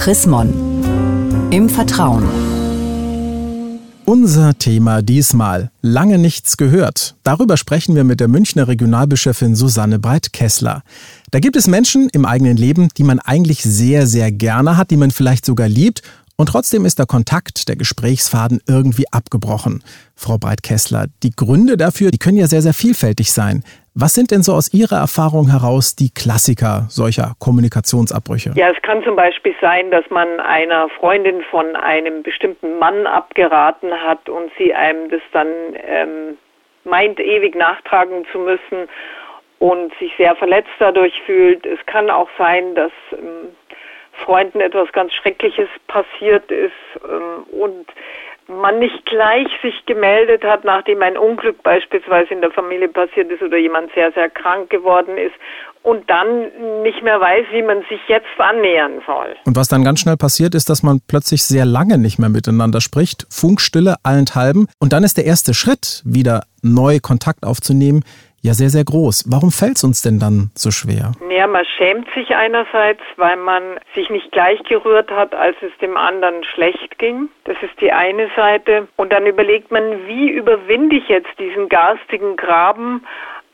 Chris Mon. Im Vertrauen. Unser Thema diesmal. Lange nichts gehört. Darüber sprechen wir mit der Münchner Regionalbischöfin Susanne Breit-Kessler. Da gibt es Menschen im eigenen Leben, die man eigentlich sehr, sehr gerne hat, die man vielleicht sogar liebt und trotzdem ist der Kontakt, der Gesprächsfaden irgendwie abgebrochen. Frau Breit-Kessler, die Gründe dafür, die können ja sehr, sehr vielfältig sein. Was sind denn so aus Ihrer Erfahrung heraus die Klassiker solcher Kommunikationsabbrüche? Ja, es kann zum Beispiel sein, dass man einer Freundin von einem bestimmten Mann abgeraten hat und sie einem das dann ähm, meint, ewig nachtragen zu müssen und sich sehr verletzt dadurch fühlt. Es kann auch sein, dass ähm, Freunden etwas ganz Schreckliches passiert ist ähm, und man nicht gleich sich gemeldet hat, nachdem ein Unglück beispielsweise in der Familie passiert ist oder jemand sehr, sehr krank geworden ist und dann nicht mehr weiß, wie man sich jetzt annähern soll. Und was dann ganz schnell passiert, ist, dass man plötzlich sehr lange nicht mehr miteinander spricht, Funkstille allenthalben und dann ist der erste Schritt, wieder neu Kontakt aufzunehmen, ja sehr, sehr groß. Warum fällt es uns denn dann so schwer? Ja, man schämt sich einerseits, weil man sich nicht gleich gerührt hat, als es dem anderen schlecht ging. Das ist die eine Seite. Und dann überlegt man, wie überwinde ich jetzt diesen garstigen Graben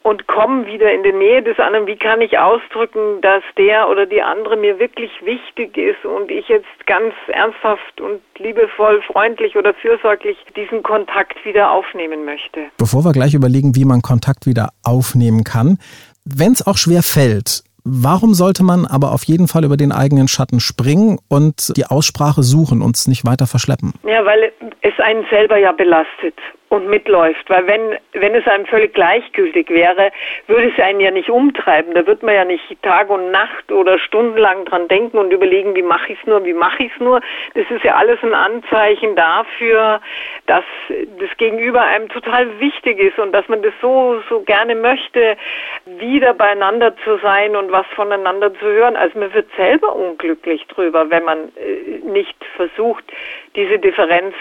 und komme wieder in die Nähe des anderen. Wie kann ich ausdrücken, dass der oder die andere mir wirklich wichtig ist und ich jetzt ganz ernsthaft und liebevoll, freundlich oder fürsorglich diesen Kontakt wieder aufnehmen möchte? Bevor wir gleich überlegen, wie man Kontakt wieder aufnehmen kann, wenn es auch schwer fällt, Warum sollte man aber auf jeden Fall über den eigenen Schatten springen und die Aussprache suchen und es nicht weiter verschleppen? Ja, weil es einen selber ja belastet und mitläuft. Weil wenn, wenn es einem völlig gleichgültig wäre, würde es einen ja nicht umtreiben. Da wird man ja nicht Tag und Nacht oder stundenlang dran denken und überlegen, wie mache ich es nur, wie mache ich es nur. Das ist ja alles ein Anzeichen dafür, dass das Gegenüber einem total wichtig ist und dass man das so, so gerne möchte, wieder beieinander zu sein und was voneinander zu hören. Also man wird selber unglücklich drüber, wenn man äh, nicht versucht, diese Differenz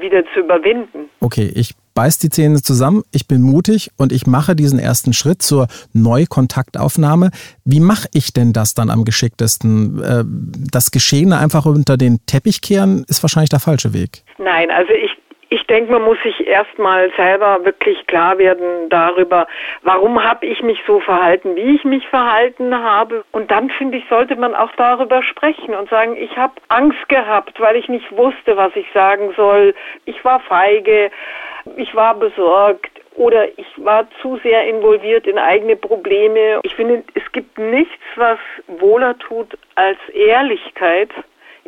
wieder zu überwinden. Okay, ich beiß die Zähne zusammen, ich bin mutig und ich mache diesen ersten Schritt zur Neukontaktaufnahme. Wie mache ich denn das dann am geschicktesten? Äh, das Geschehene einfach unter den Teppich kehren ist wahrscheinlich der falsche Weg. Nein, also ich ich denke, man muss sich erstmal selber wirklich klar werden darüber, warum habe ich mich so verhalten, wie ich mich verhalten habe. Und dann finde ich, sollte man auch darüber sprechen und sagen, ich habe Angst gehabt, weil ich nicht wusste, was ich sagen soll. Ich war feige, ich war besorgt oder ich war zu sehr involviert in eigene Probleme. Ich finde, es gibt nichts, was wohler tut als Ehrlichkeit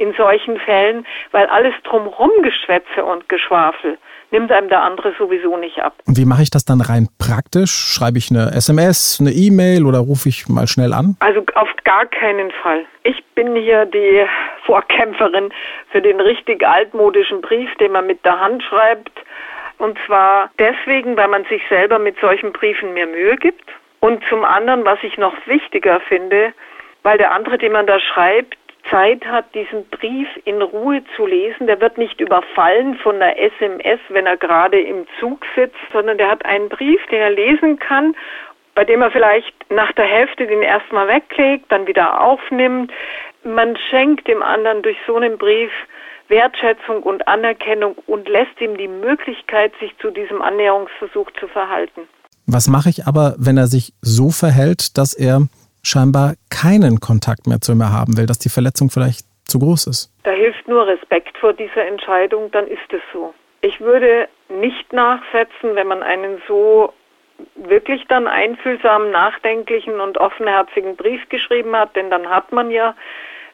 in solchen Fällen, weil alles drumherum Geschwätze und Geschwafel nimmt einem der andere sowieso nicht ab. Und wie mache ich das dann rein praktisch? Schreibe ich eine SMS, eine E-Mail oder rufe ich mal schnell an? Also auf gar keinen Fall. Ich bin hier die Vorkämpferin für den richtig altmodischen Brief, den man mit der Hand schreibt. Und zwar deswegen, weil man sich selber mit solchen Briefen mehr Mühe gibt. Und zum anderen, was ich noch wichtiger finde, weil der andere, den man da schreibt, Zeit hat, diesen Brief in Ruhe zu lesen. Der wird nicht überfallen von einer SMS, wenn er gerade im Zug sitzt, sondern der hat einen Brief, den er lesen kann, bei dem er vielleicht nach der Hälfte den erstmal weglegt, dann wieder aufnimmt. Man schenkt dem anderen durch so einen Brief Wertschätzung und Anerkennung und lässt ihm die Möglichkeit, sich zu diesem Annäherungsversuch zu verhalten. Was mache ich aber, wenn er sich so verhält, dass er scheinbar keinen Kontakt mehr zu mir haben will, dass die Verletzung vielleicht zu groß ist. Da hilft nur Respekt vor dieser Entscheidung, dann ist es so. Ich würde nicht nachsetzen, wenn man einen so wirklich dann einfühlsamen, nachdenklichen und offenherzigen Brief geschrieben hat, denn dann hat man ja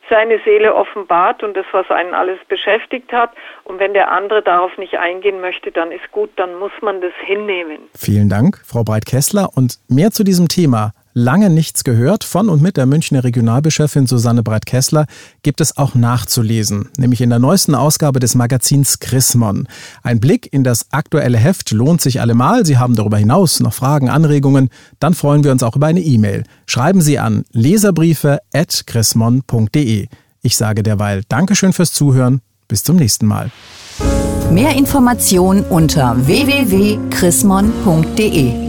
seine Seele offenbart und das, was einen alles beschäftigt hat. Und wenn der andere darauf nicht eingehen möchte, dann ist gut, dann muss man das hinnehmen. Vielen Dank, Frau Breit-Kessler. Und mehr zu diesem Thema lange nichts gehört von und mit der Münchner Regionalbischöfin Susanne Breit-Kessler gibt es auch nachzulesen, nämlich in der neuesten Ausgabe des Magazins Chrismon. Ein Blick in das aktuelle Heft lohnt sich allemal. Sie haben darüber hinaus noch Fragen, Anregungen, dann freuen wir uns auch über eine E-Mail. Schreiben Sie an leserbriefe@chrismon.de. Ich sage derweil Dankeschön fürs Zuhören. Bis zum nächsten Mal. Mehr Informationen unter www.chrismon.de